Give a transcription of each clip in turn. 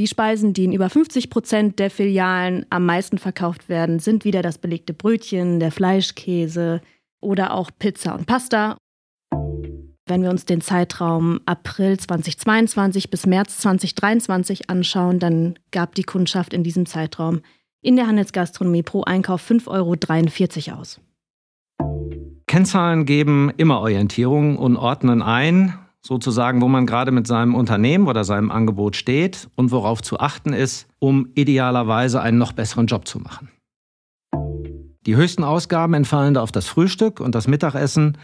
Die Speisen, die in über 50 Prozent der Filialen am meisten verkauft werden, sind wieder das belegte Brötchen, der Fleischkäse oder auch Pizza und Pasta. Wenn wir uns den Zeitraum April 2022 bis März 2023 anschauen, dann gab die Kundschaft in diesem Zeitraum in der Handelsgastronomie pro Einkauf 5,43 Euro aus. Kennzahlen geben immer Orientierung und ordnen ein, sozusagen, wo man gerade mit seinem Unternehmen oder seinem Angebot steht und worauf zu achten ist, um idealerweise einen noch besseren Job zu machen. Die höchsten Ausgaben entfallen da auf das Frühstück und das Mittagessen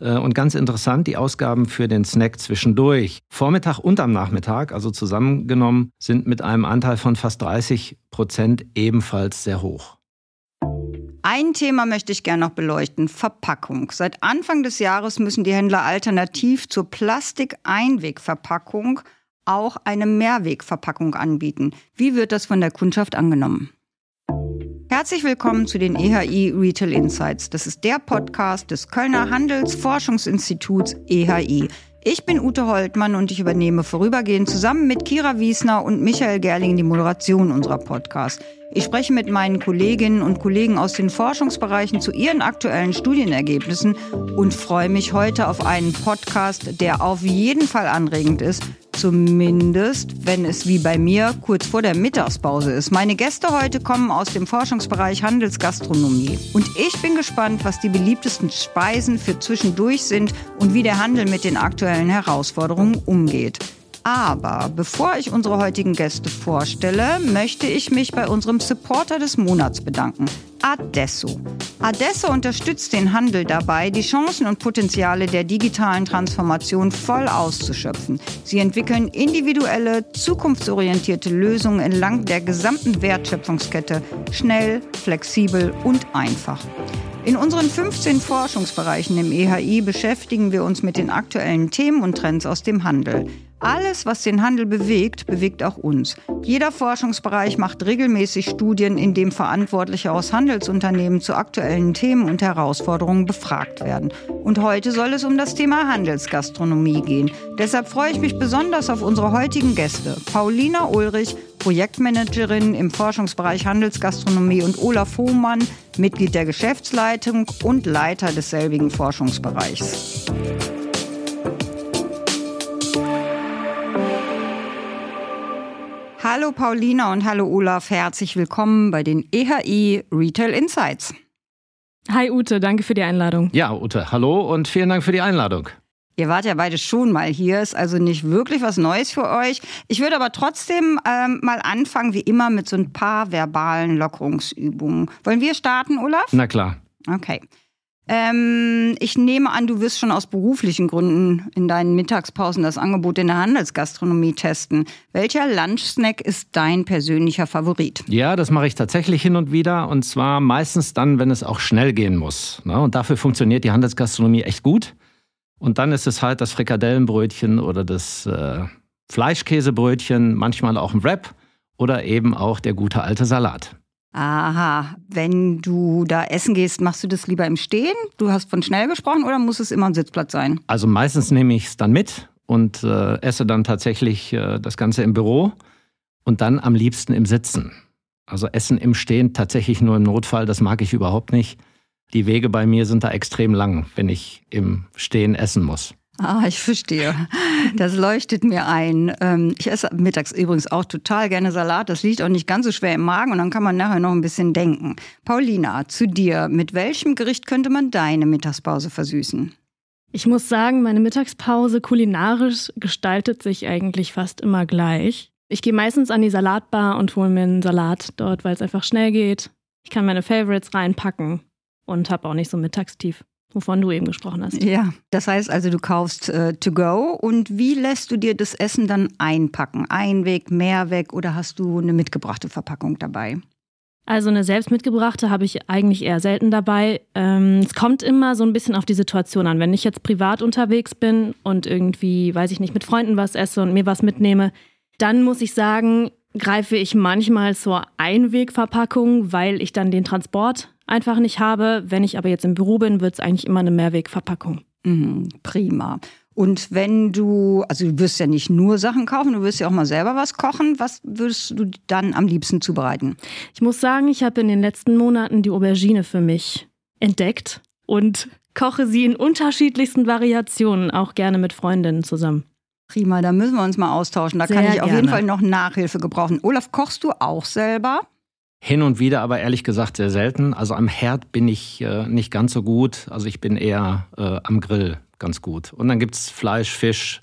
äh, und ganz interessant, die Ausgaben für den Snack zwischendurch. Vormittag und am Nachmittag, also zusammengenommen, sind mit einem Anteil von fast 30 Prozent ebenfalls sehr hoch. Ein Thema möchte ich gerne noch beleuchten, Verpackung. Seit Anfang des Jahres müssen die Händler alternativ zur Plastikeinwegverpackung auch eine Mehrwegverpackung anbieten. Wie wird das von der Kundschaft angenommen? Herzlich willkommen zu den EHI Retail Insights. Das ist der Podcast des Kölner Handelsforschungsinstituts EHI. Ich bin Ute Holtmann und ich übernehme vorübergehend zusammen mit Kira Wiesner und Michael Gerling die Moderation unserer Podcasts. Ich spreche mit meinen Kolleginnen und Kollegen aus den Forschungsbereichen zu ihren aktuellen Studienergebnissen und freue mich heute auf einen Podcast, der auf jeden Fall anregend ist, zumindest wenn es wie bei mir kurz vor der Mittagspause ist. Meine Gäste heute kommen aus dem Forschungsbereich Handelsgastronomie und ich bin gespannt, was die beliebtesten Speisen für zwischendurch sind und wie der Handel mit den aktuellen Herausforderungen umgeht. Aber bevor ich unsere heutigen Gäste vorstelle, möchte ich mich bei unserem Supporter des Monats bedanken, Adesso. Adesso unterstützt den Handel dabei, die Chancen und Potenziale der digitalen Transformation voll auszuschöpfen. Sie entwickeln individuelle, zukunftsorientierte Lösungen entlang der gesamten Wertschöpfungskette, schnell, flexibel und einfach. In unseren 15 Forschungsbereichen im EHI beschäftigen wir uns mit den aktuellen Themen und Trends aus dem Handel. Alles, was den Handel bewegt, bewegt auch uns. Jeder Forschungsbereich macht regelmäßig Studien, in denen Verantwortliche aus Handelsunternehmen zu aktuellen Themen und Herausforderungen befragt werden. Und heute soll es um das Thema Handelsgastronomie gehen. Deshalb freue ich mich besonders auf unsere heutigen Gäste. Paulina Ulrich, Projektmanagerin im Forschungsbereich Handelsgastronomie und Olaf Hohmann, Mitglied der Geschäftsleitung und Leiter des selbigen Forschungsbereichs. Hallo Paulina und hallo Olaf, herzlich willkommen bei den EHI Retail Insights. Hi Ute, danke für die Einladung. Ja, Ute, hallo und vielen Dank für die Einladung. Ihr wart ja beide schon mal hier, ist also nicht wirklich was Neues für euch. Ich würde aber trotzdem ähm, mal anfangen, wie immer, mit so ein paar verbalen Lockerungsübungen. Wollen wir starten, Olaf? Na klar. Okay. Ähm, ich nehme an, du wirst schon aus beruflichen Gründen in deinen Mittagspausen das Angebot in der Handelsgastronomie testen. Welcher Lunchsnack ist dein persönlicher Favorit? Ja, das mache ich tatsächlich hin und wieder. Und zwar meistens dann, wenn es auch schnell gehen muss. Und dafür funktioniert die Handelsgastronomie echt gut. Und dann ist es halt das Frikadellenbrötchen oder das äh, Fleischkäsebrötchen, manchmal auch ein Wrap oder eben auch der gute alte Salat. Aha, wenn du da essen gehst, machst du das lieber im Stehen? Du hast von schnell gesprochen oder muss es immer ein Sitzplatz sein? Also meistens nehme ich es dann mit und äh, esse dann tatsächlich äh, das Ganze im Büro und dann am liebsten im Sitzen. Also Essen im Stehen tatsächlich nur im Notfall, das mag ich überhaupt nicht. Die Wege bei mir sind da extrem lang, wenn ich im Stehen essen muss. Ah, ich verstehe. Das leuchtet mir ein. Ähm, ich esse mittags übrigens auch total gerne Salat. Das liegt auch nicht ganz so schwer im Magen und dann kann man nachher noch ein bisschen denken. Paulina, zu dir. Mit welchem Gericht könnte man deine Mittagspause versüßen? Ich muss sagen, meine Mittagspause kulinarisch gestaltet sich eigentlich fast immer gleich. Ich gehe meistens an die Salatbar und hole mir einen Salat dort, weil es einfach schnell geht. Ich kann meine Favorites reinpacken und habe auch nicht so Mittagstief wovon du eben gesprochen hast. Ja, das heißt also, du kaufst äh, to go und wie lässt du dir das Essen dann einpacken? Einweg, Mehrweg oder hast du eine mitgebrachte Verpackung dabei? Also eine selbst mitgebrachte habe ich eigentlich eher selten dabei. Ähm, es kommt immer so ein bisschen auf die Situation an. Wenn ich jetzt privat unterwegs bin und irgendwie, weiß ich nicht, mit Freunden was esse und mir was mitnehme, dann muss ich sagen, greife ich manchmal zur Einwegverpackung, weil ich dann den Transport einfach nicht habe. Wenn ich aber jetzt im Büro bin, wird es eigentlich immer eine Mehrwegverpackung. Mhm, prima. Und wenn du, also du wirst ja nicht nur Sachen kaufen, du wirst ja auch mal selber was kochen. Was würdest du dann am liebsten zubereiten? Ich muss sagen, ich habe in den letzten Monaten die Aubergine für mich entdeckt und koche sie in unterschiedlichsten Variationen, auch gerne mit Freundinnen zusammen. Prima, da müssen wir uns mal austauschen. Da Sehr kann ich auf gerne. jeden Fall noch Nachhilfe gebrauchen. Olaf, kochst du auch selber? Hin und wieder, aber ehrlich gesagt sehr selten. Also am Herd bin ich äh, nicht ganz so gut. Also ich bin eher äh, am Grill ganz gut. Und dann gibt's Fleisch, Fisch,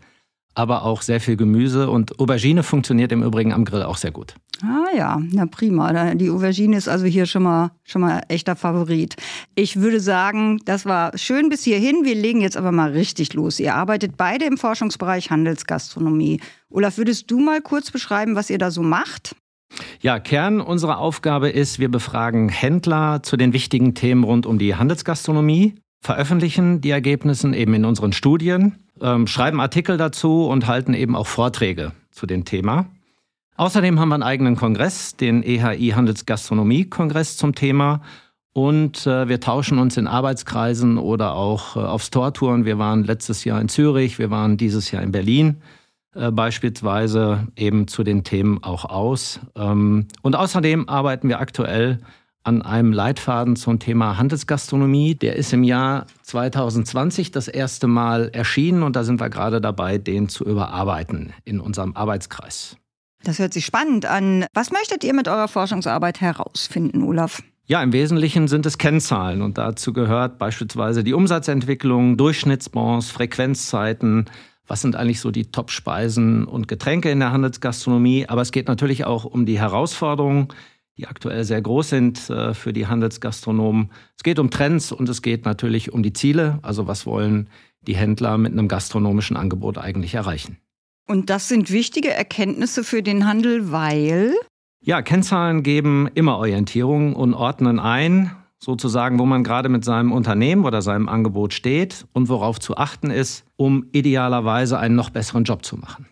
aber auch sehr viel Gemüse. Und Aubergine funktioniert im Übrigen am Grill auch sehr gut. Ah ja, na prima. Die Aubergine ist also hier schon mal, schon mal echter Favorit. Ich würde sagen, das war schön bis hierhin. Wir legen jetzt aber mal richtig los. Ihr arbeitet beide im Forschungsbereich Handelsgastronomie. Olaf, würdest du mal kurz beschreiben, was ihr da so macht? Ja, Kern unserer Aufgabe ist, wir befragen Händler zu den wichtigen Themen rund um die Handelsgastronomie, veröffentlichen die Ergebnisse eben in unseren Studien, ähm, schreiben Artikel dazu und halten eben auch Vorträge zu dem Thema. Außerdem haben wir einen eigenen Kongress, den EHI Handelsgastronomie-Kongress zum Thema. Und äh, wir tauschen uns in Arbeitskreisen oder auch äh, auf Store-Touren. Wir waren letztes Jahr in Zürich, wir waren dieses Jahr in Berlin äh, beispielsweise eben zu den Themen auch aus. Ähm, und außerdem arbeiten wir aktuell an einem Leitfaden zum Thema Handelsgastronomie. Der ist im Jahr 2020 das erste Mal erschienen und da sind wir gerade dabei, den zu überarbeiten in unserem Arbeitskreis. Das hört sich spannend an. Was möchtet ihr mit eurer Forschungsarbeit herausfinden, Olaf? Ja, im Wesentlichen sind es Kennzahlen und dazu gehört beispielsweise die Umsatzentwicklung, Durchschnittsbons, Frequenzzeiten. Was sind eigentlich so die Top-Speisen und Getränke in der Handelsgastronomie? Aber es geht natürlich auch um die Herausforderungen, die aktuell sehr groß sind äh, für die Handelsgastronomen. Es geht um Trends und es geht natürlich um die Ziele. Also was wollen die Händler mit einem gastronomischen Angebot eigentlich erreichen? Und das sind wichtige Erkenntnisse für den Handel, weil Ja, Kennzahlen geben immer Orientierung und ordnen ein, sozusagen, wo man gerade mit seinem Unternehmen oder seinem Angebot steht und worauf zu achten ist, um idealerweise einen noch besseren Job zu machen.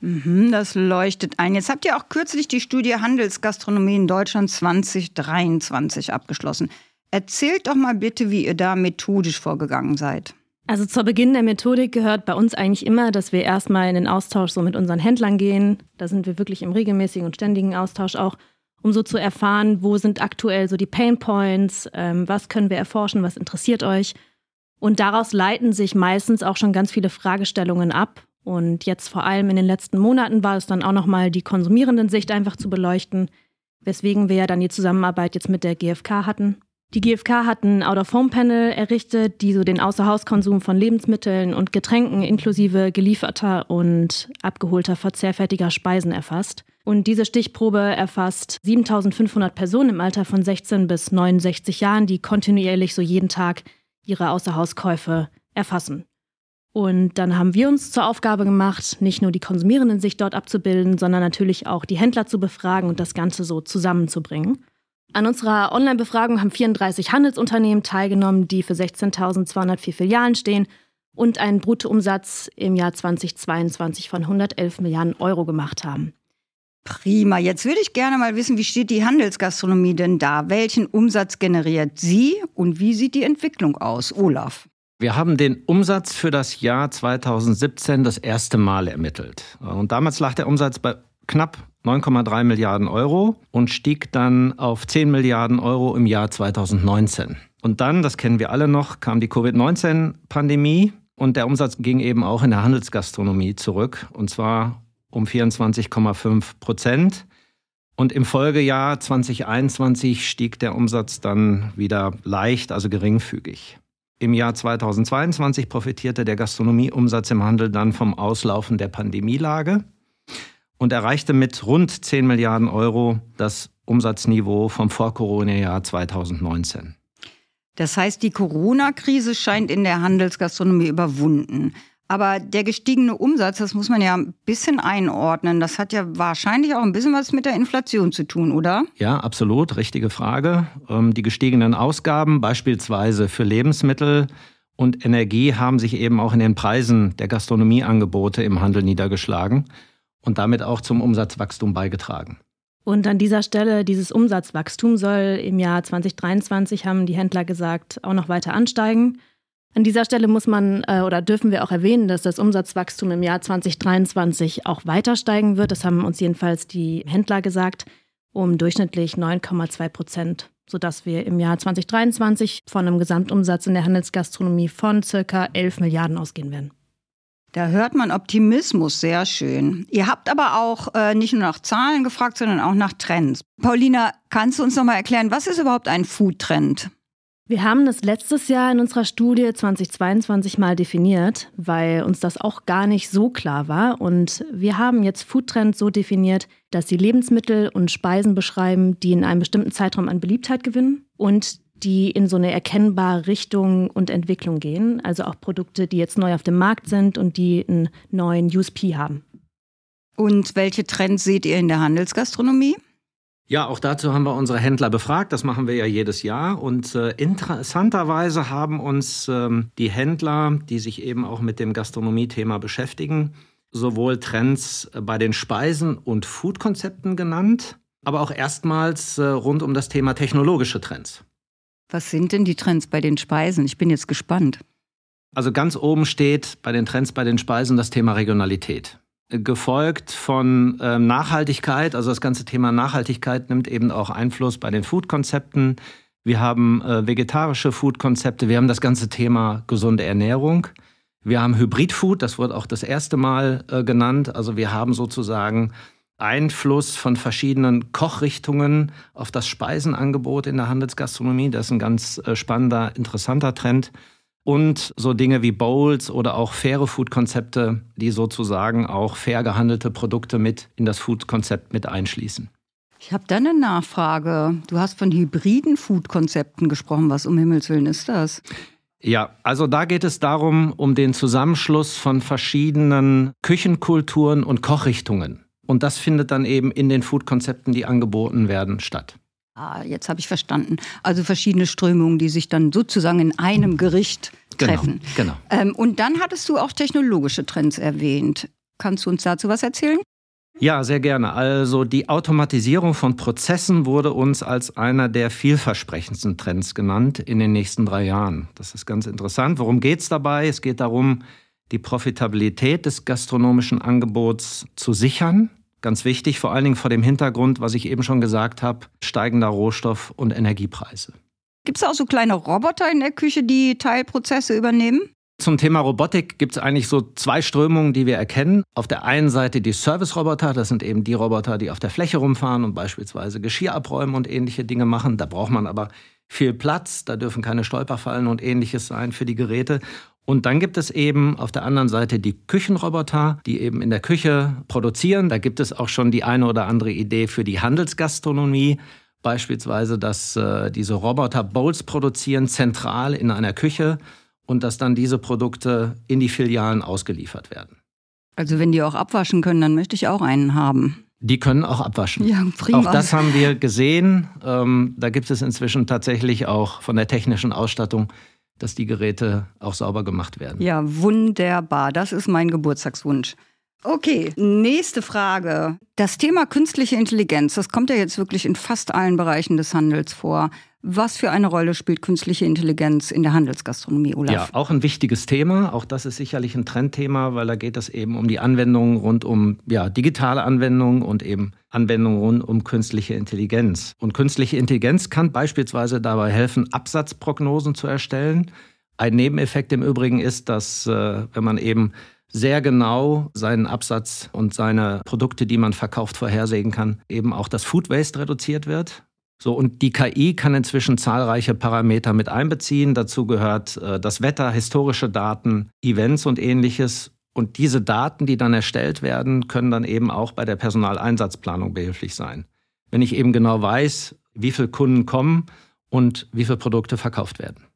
Mhm, das leuchtet ein. Jetzt habt ihr auch kürzlich die Studie Handelsgastronomie in Deutschland 2023 abgeschlossen. Erzählt doch mal bitte, wie ihr da methodisch vorgegangen seid. Also zu Beginn der Methodik gehört bei uns eigentlich immer, dass wir erstmal in den Austausch so mit unseren Händlern gehen. Da sind wir wirklich im regelmäßigen und ständigen Austausch auch, um so zu erfahren, wo sind aktuell so die Pain Points, ähm, was können wir erforschen, was interessiert euch. Und daraus leiten sich meistens auch schon ganz viele Fragestellungen ab. Und jetzt vor allem in den letzten Monaten war es dann auch nochmal die konsumierenden Sicht einfach zu beleuchten, weswegen wir ja dann die Zusammenarbeit jetzt mit der GfK hatten. Die GfK hat ein Out-of-Home-Panel errichtet, die so den Außerhauskonsum von Lebensmitteln und Getränken inklusive gelieferter und abgeholter verzehrfertiger Speisen erfasst. Und diese Stichprobe erfasst 7500 Personen im Alter von 16 bis 69 Jahren, die kontinuierlich so jeden Tag ihre Außerhauskäufe erfassen. Und dann haben wir uns zur Aufgabe gemacht, nicht nur die konsumierenden Sicht dort abzubilden, sondern natürlich auch die Händler zu befragen und das Ganze so zusammenzubringen. An unserer Online-Befragung haben 34 Handelsunternehmen teilgenommen, die für 16.204 Filialen stehen und einen Bruttoumsatz im Jahr 2022 von 111 Milliarden Euro gemacht haben. Prima. Jetzt würde ich gerne mal wissen, wie steht die Handelsgastronomie denn da? Welchen Umsatz generiert sie und wie sieht die Entwicklung aus? Olaf. Wir haben den Umsatz für das Jahr 2017 das erste Mal ermittelt. Und damals lag der Umsatz bei knapp 9,3 Milliarden Euro und stieg dann auf 10 Milliarden Euro im Jahr 2019. Und dann, das kennen wir alle noch, kam die Covid-19-Pandemie und der Umsatz ging eben auch in der Handelsgastronomie zurück und zwar um 24,5 Prozent. Und im Folgejahr 2021 stieg der Umsatz dann wieder leicht, also geringfügig. Im Jahr 2022 profitierte der Gastronomieumsatz im Handel dann vom Auslaufen der Pandemielage und erreichte mit rund 10 Milliarden Euro das Umsatzniveau vom Vor-Corona-Jahr 2019. Das heißt, die Corona-Krise scheint in der Handelsgastronomie überwunden. Aber der gestiegene Umsatz, das muss man ja ein bisschen einordnen. Das hat ja wahrscheinlich auch ein bisschen was mit der Inflation zu tun, oder? Ja, absolut, richtige Frage. Ähm, Die gestiegenen Ausgaben, beispielsweise für Lebensmittel und Energie, haben sich eben auch in den Preisen der Gastronomieangebote im Handel niedergeschlagen und damit auch zum Umsatzwachstum beigetragen. Und an dieser Stelle, dieses Umsatzwachstum soll im Jahr 2023, haben die Händler gesagt, auch noch weiter ansteigen. An dieser Stelle muss man äh, oder dürfen wir auch erwähnen, dass das Umsatzwachstum im Jahr 2023 auch weiter steigen wird. Das haben uns jedenfalls die Händler gesagt, um durchschnittlich 9,2 Prozent, sodass wir im Jahr 2023 von einem Gesamtumsatz in der Handelsgastronomie von circa 11 Milliarden ausgehen werden. Da hört man Optimismus sehr schön. Ihr habt aber auch äh, nicht nur nach Zahlen gefragt, sondern auch nach Trends. Paulina, kannst du uns noch mal erklären, was ist überhaupt ein Food-Trend? Wir haben das letztes Jahr in unserer Studie 2022 mal definiert, weil uns das auch gar nicht so klar war. Und wir haben jetzt Foodtrends so definiert, dass sie Lebensmittel und Speisen beschreiben, die in einem bestimmten Zeitraum an Beliebtheit gewinnen und die in so eine erkennbare Richtung und Entwicklung gehen. Also auch Produkte, die jetzt neu auf dem Markt sind und die einen neuen USP haben. Und welche Trends seht ihr in der Handelsgastronomie? Ja, auch dazu haben wir unsere Händler befragt. Das machen wir ja jedes Jahr. Und äh, interessanterweise haben uns ähm, die Händler, die sich eben auch mit dem Gastronomie-Thema beschäftigen, sowohl Trends bei den Speisen und Foodkonzepten genannt, aber auch erstmals äh, rund um das Thema technologische Trends. Was sind denn die Trends bei den Speisen? Ich bin jetzt gespannt. Also ganz oben steht bei den Trends bei den Speisen das Thema Regionalität gefolgt von ähm, Nachhaltigkeit. Also das ganze Thema Nachhaltigkeit nimmt eben auch Einfluss bei den Food-Konzepten. Wir haben äh, vegetarische Food-Konzepte. Wir haben das ganze Thema gesunde Ernährung. Wir haben Hybrid-Food, das wurde auch das erste Mal äh, genannt. Also wir haben sozusagen Einfluss von verschiedenen Kochrichtungen auf das Speisenangebot in der Handelsgastronomie. Das ist ein ganz äh, spannender, interessanter Trend und so Dinge wie Bowls oder auch faire Food-Konzepte, die sozusagen auch fair gehandelte Produkte mit in das Food-Konzept mit einschließen. Ich habe da eine Nachfrage. Du hast von hybriden Food-Konzepten gesprochen. Was um Himmels Willen ist das? Ja, also da geht es darum, um den Zusammenschluss von verschiedenen Küchenkulturen und Kochrichtungen. Und das findet dann eben in den Food-Konzepten, die angeboten werden, statt. Ah, jetzt habe ich verstanden. Also verschiedene Strömungen, die sich dann sozusagen in einem Gericht genau, treffen. Genau. Ähm, und dann hattest du auch technologische Trends erwähnt. Kannst du uns dazu was erzählen? Ja, sehr gerne. Also die Automatisierung von Prozessen wurde uns als einer der vielversprechendsten Trends genannt in den nächsten drei Jahren. Das ist ganz interessant. Worum geht es dabei? Es geht darum, die Profitabilität des gastronomischen Angebots zu sichern Ganz wichtig, vor allen Dingen vor dem Hintergrund, was ich eben schon gesagt habe, steigender Rohstoff- und Energiepreise. Gibt es auch so kleine Roboter in der Küche, die Teilprozesse übernehmen? Zum Thema Robotik gibt es eigentlich so zwei Strömungen, die wir erkennen. Auf der einen Seite die Service-Roboter, das sind eben die Roboter, die auf der Fläche rumfahren und beispielsweise Geschirr abräumen und ähnliche Dinge machen. Da braucht man aber viel Platz, da dürfen keine Stolperfallen und ähnliches sein für die Geräte. Und dann gibt es eben auf der anderen Seite die Küchenroboter, die eben in der Küche produzieren. Da gibt es auch schon die eine oder andere Idee für die Handelsgastronomie. Beispielsweise, dass äh, diese Roboter Bowls produzieren, zentral in einer Küche und dass dann diese Produkte in die Filialen ausgeliefert werden. Also wenn die auch abwaschen können, dann möchte ich auch einen haben. Die können auch abwaschen. Ja, prima. Auch das haben wir gesehen. Ähm, da gibt es inzwischen tatsächlich auch von der technischen Ausstattung dass die Geräte auch sauber gemacht werden. Ja, wunderbar. Das ist mein Geburtstagswunsch. Okay, nächste Frage. Das Thema künstliche Intelligenz, das kommt ja jetzt wirklich in fast allen Bereichen des Handels vor. Was für eine Rolle spielt künstliche Intelligenz in der Handelsgastronomie, Olaf? Ja, auch ein wichtiges Thema. Auch das ist sicherlich ein Trendthema, weil da geht es eben um die Anwendungen rund um ja, digitale Anwendungen und eben Anwendungen rund um künstliche Intelligenz. Und künstliche Intelligenz kann beispielsweise dabei helfen, Absatzprognosen zu erstellen. Ein Nebeneffekt im Übrigen ist, dass äh, wenn man eben sehr genau seinen Absatz und seine Produkte, die man verkauft, vorhersehen kann, eben auch das Food Waste reduziert wird. So, und die KI kann inzwischen zahlreiche Parameter mit einbeziehen. Dazu gehört äh, das Wetter, historische Daten, Events und ähnliches. Und diese Daten, die dann erstellt werden, können dann eben auch bei der Personaleinsatzplanung behilflich sein. Wenn ich eben genau weiß, wie viele Kunden kommen und wie viele Produkte verkauft werden.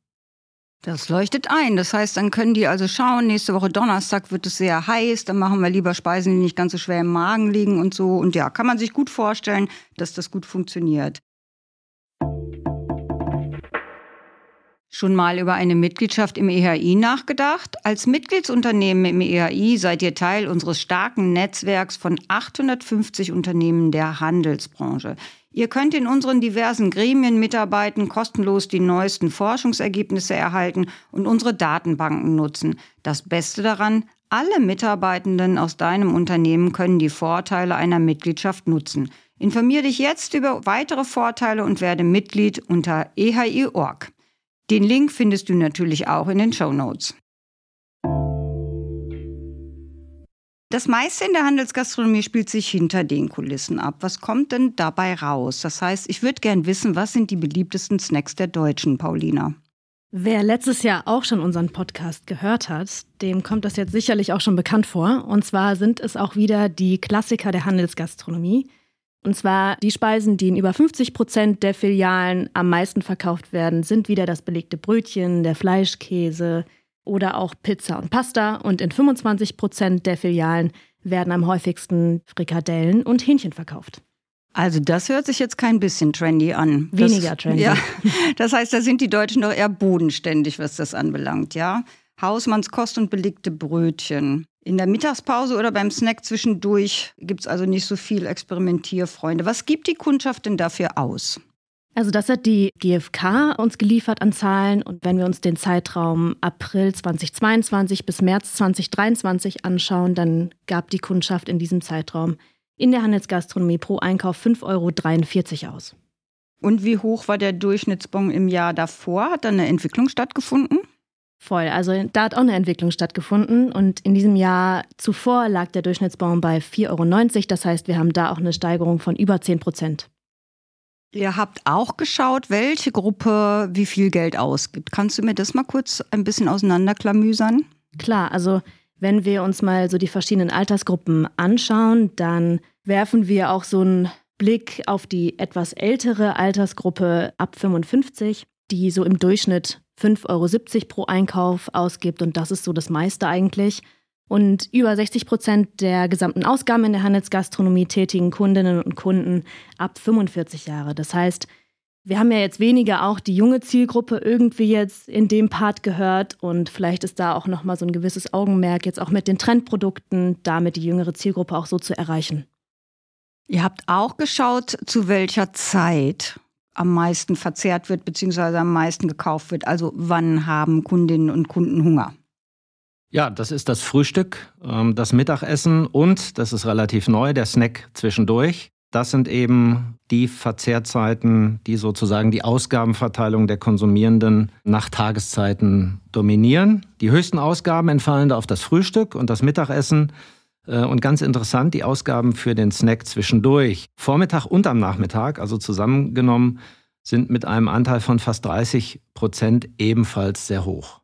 Das leuchtet ein. Das heißt, dann können die also schauen, nächste Woche Donnerstag wird es sehr heiß, dann machen wir lieber Speisen, die nicht ganz so schwer im Magen liegen und so. Und ja, kann man sich gut vorstellen, dass das gut funktioniert. Schon mal über eine Mitgliedschaft im EHI nachgedacht? Als Mitgliedsunternehmen im EHI seid ihr Teil unseres starken Netzwerks von 850 Unternehmen der Handelsbranche. Ihr könnt in unseren diversen Gremien mitarbeiten, kostenlos die neuesten Forschungsergebnisse erhalten und unsere Datenbanken nutzen. Das Beste daran, alle Mitarbeitenden aus deinem Unternehmen können die Vorteile einer Mitgliedschaft nutzen. Informier dich jetzt über weitere Vorteile und werde Mitglied unter ehi.org. Den Link findest du natürlich auch in den Show Notes. Das meiste in der Handelsgastronomie spielt sich hinter den Kulissen ab. Was kommt denn dabei raus? Das heißt, ich würde gern wissen, was sind die beliebtesten Snacks der Deutschen, Paulina? Wer letztes Jahr auch schon unseren Podcast gehört hat, dem kommt das jetzt sicherlich auch schon bekannt vor. Und zwar sind es auch wieder die Klassiker der Handelsgastronomie. Und zwar die Speisen, die in über 50 Prozent der Filialen am meisten verkauft werden, sind wieder das belegte Brötchen, der Fleischkäse oder auch Pizza und Pasta. Und in 25 Prozent der Filialen werden am häufigsten Frikadellen und Hähnchen verkauft. Also das hört sich jetzt kein bisschen trendy an. Weniger das, trendy. Ja, das heißt, da sind die Deutschen doch eher bodenständig, was das anbelangt, ja? Hausmannskost und belegte Brötchen. In der Mittagspause oder beim Snack zwischendurch gibt es also nicht so viel Experimentierfreunde. Was gibt die Kundschaft denn dafür aus? Also das hat die GfK uns geliefert an Zahlen und wenn wir uns den Zeitraum April 2022 bis März 2023 anschauen, dann gab die Kundschaft in diesem Zeitraum in der Handelsgastronomie pro Einkauf 5,43 Euro aus. Und wie hoch war der Durchschnittsbon im Jahr davor? Hat da eine Entwicklung stattgefunden? Voll. Also da hat auch eine Entwicklung stattgefunden. Und in diesem Jahr zuvor lag der Durchschnittsbaum bei 4,90 Euro. Das heißt, wir haben da auch eine Steigerung von über 10 Prozent. Ihr habt auch geschaut, welche Gruppe wie viel Geld ausgibt. Kannst du mir das mal kurz ein bisschen auseinanderklamüsern? Klar, also wenn wir uns mal so die verschiedenen Altersgruppen anschauen, dann werfen wir auch so einen Blick auf die etwas ältere Altersgruppe ab 55, die so im Durchschnitt 5,70 Euro pro Einkauf ausgibt und das ist so das meiste eigentlich. Und über 60 Prozent der gesamten Ausgaben in der Handelsgastronomie tätigen Kundinnen und Kunden ab 45 Jahre. Das heißt, wir haben ja jetzt weniger auch die junge Zielgruppe irgendwie jetzt in dem Part gehört und vielleicht ist da auch nochmal so ein gewisses Augenmerk jetzt auch mit den Trendprodukten, damit die jüngere Zielgruppe auch so zu erreichen. Ihr habt auch geschaut, zu welcher Zeit am meisten verzehrt wird, beziehungsweise am meisten gekauft wird. Also wann haben Kundinnen und Kunden Hunger? Ja, das ist das Frühstück, ähm, das Mittagessen und, das ist relativ neu, der Snack zwischendurch. Das sind eben die Verzehrzeiten, die sozusagen die Ausgabenverteilung der Konsumierenden nach Tageszeiten dominieren. Die höchsten Ausgaben entfallen da auf das Frühstück und das Mittagessen. Äh, und ganz interessant, die Ausgaben für den Snack zwischendurch, Vormittag und am Nachmittag, also zusammengenommen, sind mit einem Anteil von fast 30 Prozent ebenfalls sehr hoch.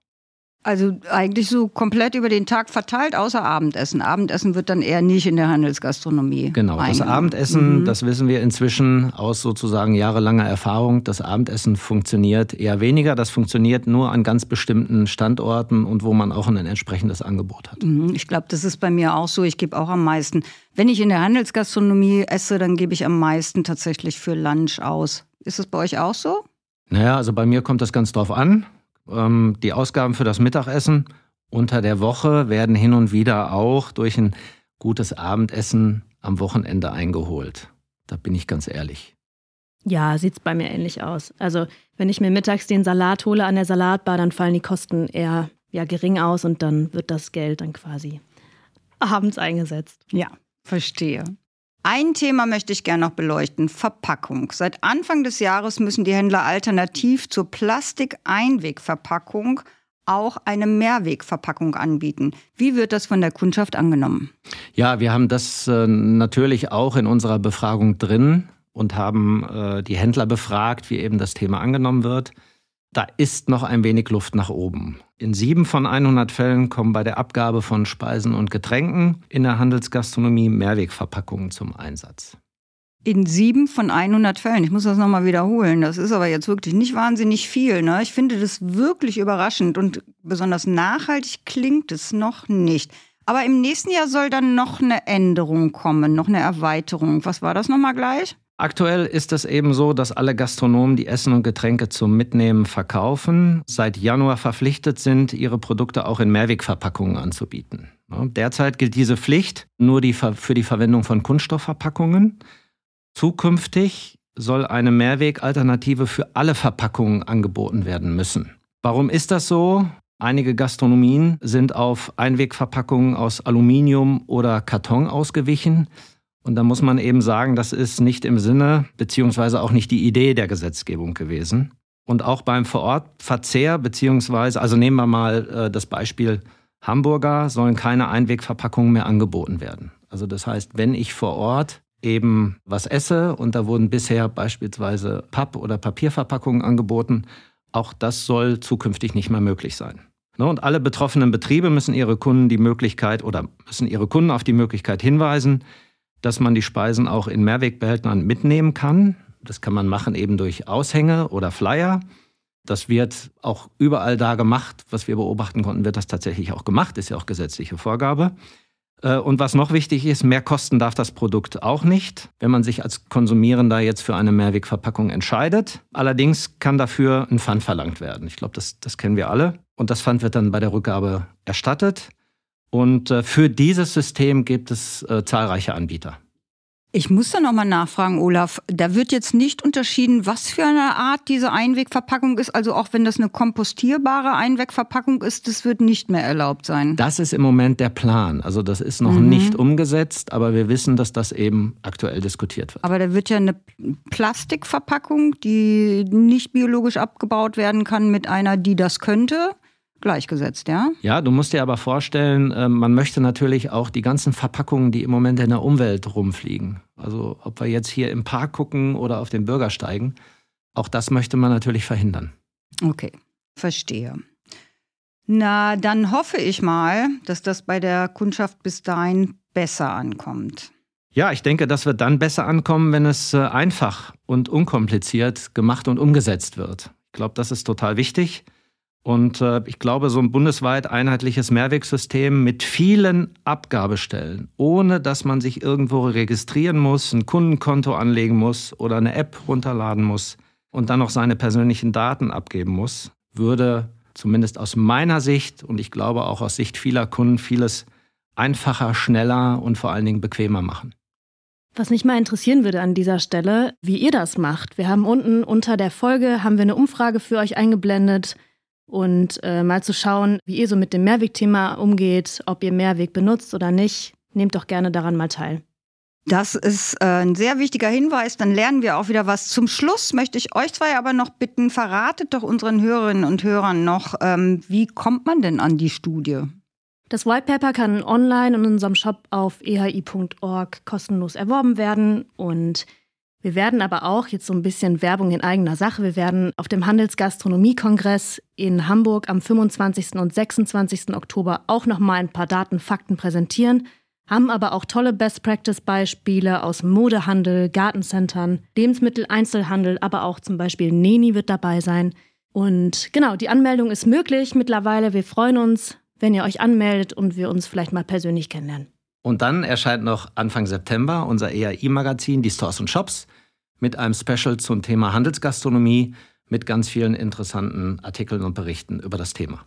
Also eigentlich so komplett über den Tag verteilt, außer Abendessen. Abendessen wird dann eher nicht in der Handelsgastronomie. Genau, das Abendessen, mhm. das wissen wir inzwischen aus sozusagen jahrelanger Erfahrung. Das Abendessen funktioniert eher weniger. Das funktioniert nur an ganz bestimmten Standorten und wo man auch ein entsprechendes Angebot hat. Mhm, ich glaube, das ist bei mir auch so. Ich gebe auch am meisten. Wenn ich in der Handelsgastronomie esse, dann gebe ich am meisten tatsächlich für Lunch aus. Ist es bei euch auch so? Naja, also bei mir kommt das ganz drauf an. Ähm, die Ausgaben für das Mittagessen unter der Woche werden hin und wieder auch durch ein gutes Abendessen am Wochenende eingeholt. Da bin ich ganz ehrlich. Ja, sieht es bei mir ähnlich aus. Also, wenn ich mir mittags den Salat hole an der Salatbar, dann fallen die Kosten eher ja, gering aus und dann wird das Geld dann quasi abends eingesetzt. Ja, verstehe. Ein Thema möchte ich gerne noch beleuchten, Verpackung. Seit Anfang des Jahres müssen die Händler alternativ zur Plastikeinwegverpackung auch eine Mehrwegverpackung anbieten. Wie wird das von der Kundschaft angenommen? Ja, wir haben das äh, natürlich auch in unserer Befragung drin und haben äh, die Händler befragt, wie eben das Thema angenommen wird. Da ist noch ein wenig Luft nach oben. In sieben von 100 Fällen kommen bei der Abgabe von Speisen und Getränken in der Handelsgastronomie Mehrwegverpackungen zum Einsatz. In sieben von 100 Fällen. Ich muss das nochmal wiederholen. Das ist aber jetzt wirklich nicht wahnsinnig viel. Ne? Ich finde das wirklich überraschend und besonders nachhaltig klingt es noch nicht. Aber im nächsten Jahr soll dann noch eine Änderung kommen, noch eine Erweiterung. Was war das nochmal gleich? Aktuell ist es eben so, dass alle Gastronomen, die Essen und Getränke zum Mitnehmen verkaufen, seit Januar verpflichtet sind, ihre Produkte auch in Mehrwegverpackungen anzubieten. Derzeit gilt diese Pflicht nur die, für die Verwendung von Kunststoffverpackungen. Zukünftig soll eine Mehrwegalternative für alle Verpackungen angeboten werden müssen. Warum ist das so? Einige Gastronomien sind auf Einwegverpackungen aus Aluminium oder Karton ausgewichen. Und da muss man eben sagen, das ist nicht im Sinne beziehungsweise auch nicht die Idee der Gesetzgebung gewesen. Und auch beim Vorortverzehr beziehungsweise, also nehmen wir mal äh, das Beispiel Hamburger, sollen keine Einwegverpackungen mehr angeboten werden. Also das heißt, wenn ich vor Ort eben was esse und da wurden bisher beispielsweise Papp- oder Papierverpackungen angeboten, auch das soll zukünftig nicht mehr möglich sein. Ne, und alle betroffenen Betriebe müssen ihre Kunden die Möglichkeit oder müssen ihre Kunden auf die Möglichkeit hinweisen, dass man die Speisen auch in Mehrwegbehältern mitnehmen kann. Das kann man machen eben durch Aushänge oder Flyer. Das wird auch überall da gemacht, was wir beobachten konnten, wird das tatsächlich auch gemacht, ist ja auch gesetzliche Vorgabe. Äh, und was noch wichtig ist, mehr kosten darf das Produkt auch nicht, wenn man sich als Konsumierender jetzt für eine Mehrwegverpackung entscheidet. Allerdings kann dafür ein Pfand verlangt werden. Ich glaube, das, das kennen wir alle. Und das Pfand wird dann bei der Rückgabe erstattet. Und äh, für dieses System gibt es äh, zahlreiche Anbieter. Ich muss da nochmal nachfragen, Olaf. Da wird jetzt nicht unterschieden, was für eine Art diese Einwegverpackung ist. Also auch wenn das eine kompostierbare Einwegverpackung ist, das wird nicht mehr erlaubt sein. Das ist im Moment der Plan. Also das ist noch mhm. nicht umgesetzt, aber wir wissen, dass das eben aktuell diskutiert wird. Aber da wird ja eine Plastikverpackung, die nicht biologisch abgebaut werden kann, mit einer, die das könnte gleichgesetzt, ja? Ja, du musst dir aber vorstellen, ähm, man möchte natürlich auch die ganzen Verpackungen, die im Moment in der Umwelt rumfliegen. Also ob wir jetzt hier im Park gucken oder auf den Bürgersteigen, auch das möchte man natürlich verhindern. Okay, verstehe. Na, dann hoffe ich mal, dass das bei der Kundschaft bis dahin besser ankommt. Ja, ich denke, das wird dann besser ankommen, wenn es äh, einfach und unkompliziert gemacht und umgesetzt wird. Ich glaube, das ist total wichtig. Und äh, ich glaube, so ein bundesweit einheitliches Mehrwegsystem mit vielen Abgabestellen, ohne dass man sich irgendwo registrieren muss, ein Kundenkonto anlegen muss oder eine App runterladen muss und dann noch seine persönlichen Daten abgeben muss, würde zumindest aus meiner Sicht und ich glaube auch aus Sicht vieler Kunden vieles einfacher, schneller und vor allen Dingen bequemer machen. Was mich mal interessieren würde an dieser Stelle, wie ihr das macht. Wir haben unten unter der Folge haben wir eine Umfrage für euch eingeblendet und äh, mal zu schauen, wie ihr so mit dem Mehrwegthema umgeht, ob ihr Mehrweg benutzt oder nicht. Nehmt doch gerne daran mal teil. Das ist äh, ein sehr wichtiger Hinweis. Dann lernen wir auch wieder was. Zum Schluss möchte ich euch zwei aber noch bitten, verratet doch unseren Hörerinnen und Hörern noch, ähm, wie kommt man denn an die Studie? Das White Paper kann online in unserem Shop auf ehi.org kostenlos erworben werden und wir werden aber auch jetzt so ein bisschen Werbung in eigener Sache. Wir werden auf dem Handelsgastronomie-Kongress in Hamburg am 25. und 26. Oktober auch nochmal ein paar Daten, Fakten präsentieren, haben aber auch tolle Best-Practice-Beispiele aus Modehandel, Gartencentern, Lebensmitteleinzelhandel, aber auch zum Beispiel Neni wird dabei sein. Und genau, die Anmeldung ist möglich mittlerweile. Wir freuen uns, wenn ihr euch anmeldet und wir uns vielleicht mal persönlich kennenlernen. Und dann erscheint noch Anfang September unser EAI-Magazin, die Stores und Shops, mit einem Special zum Thema Handelsgastronomie mit ganz vielen interessanten Artikeln und Berichten über das Thema.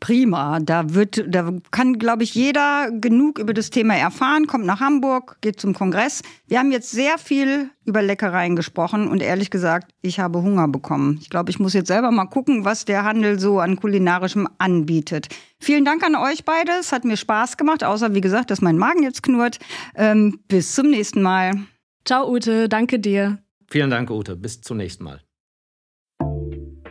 Prima, da wird, da kann, glaube ich, jeder genug über das Thema erfahren, kommt nach Hamburg, geht zum Kongress. Wir haben jetzt sehr viel über Leckereien gesprochen und ehrlich gesagt, ich habe Hunger bekommen. Ich glaube, ich muss jetzt selber mal gucken, was der Handel so an kulinarischem anbietet. Vielen Dank an euch beide. Es hat mir Spaß gemacht, außer wie gesagt, dass mein Magen jetzt knurrt. Ähm, bis zum nächsten Mal. Ciao, Ute. Danke dir. Vielen Dank, Ute. Bis zum nächsten Mal.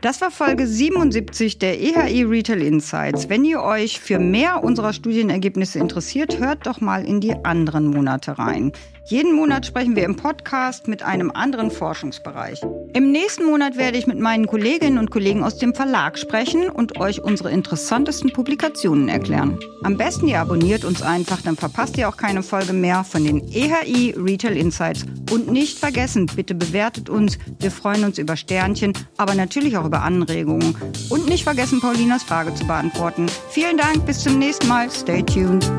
Das war Folge 77 der EHI Retail Insights. Wenn ihr euch für mehr unserer Studienergebnisse interessiert, hört doch mal in die anderen Monate rein. Jeden Monat sprechen wir im Podcast mit einem anderen Forschungsbereich. Im nächsten Monat werde ich mit meinen Kolleginnen und Kollegen aus dem Verlag sprechen und euch unsere interessantesten Publikationen erklären. Am besten ihr abonniert uns einfach, dann verpasst ihr auch keine Folge mehr von den EHI Retail Insights. Und nicht vergessen, bitte bewertet uns. Wir freuen uns über Sternchen, aber natürlich auch über Anregungen. Und nicht vergessen, Paulinas Frage zu beantworten. Vielen Dank, bis zum nächsten Mal. Stay tuned.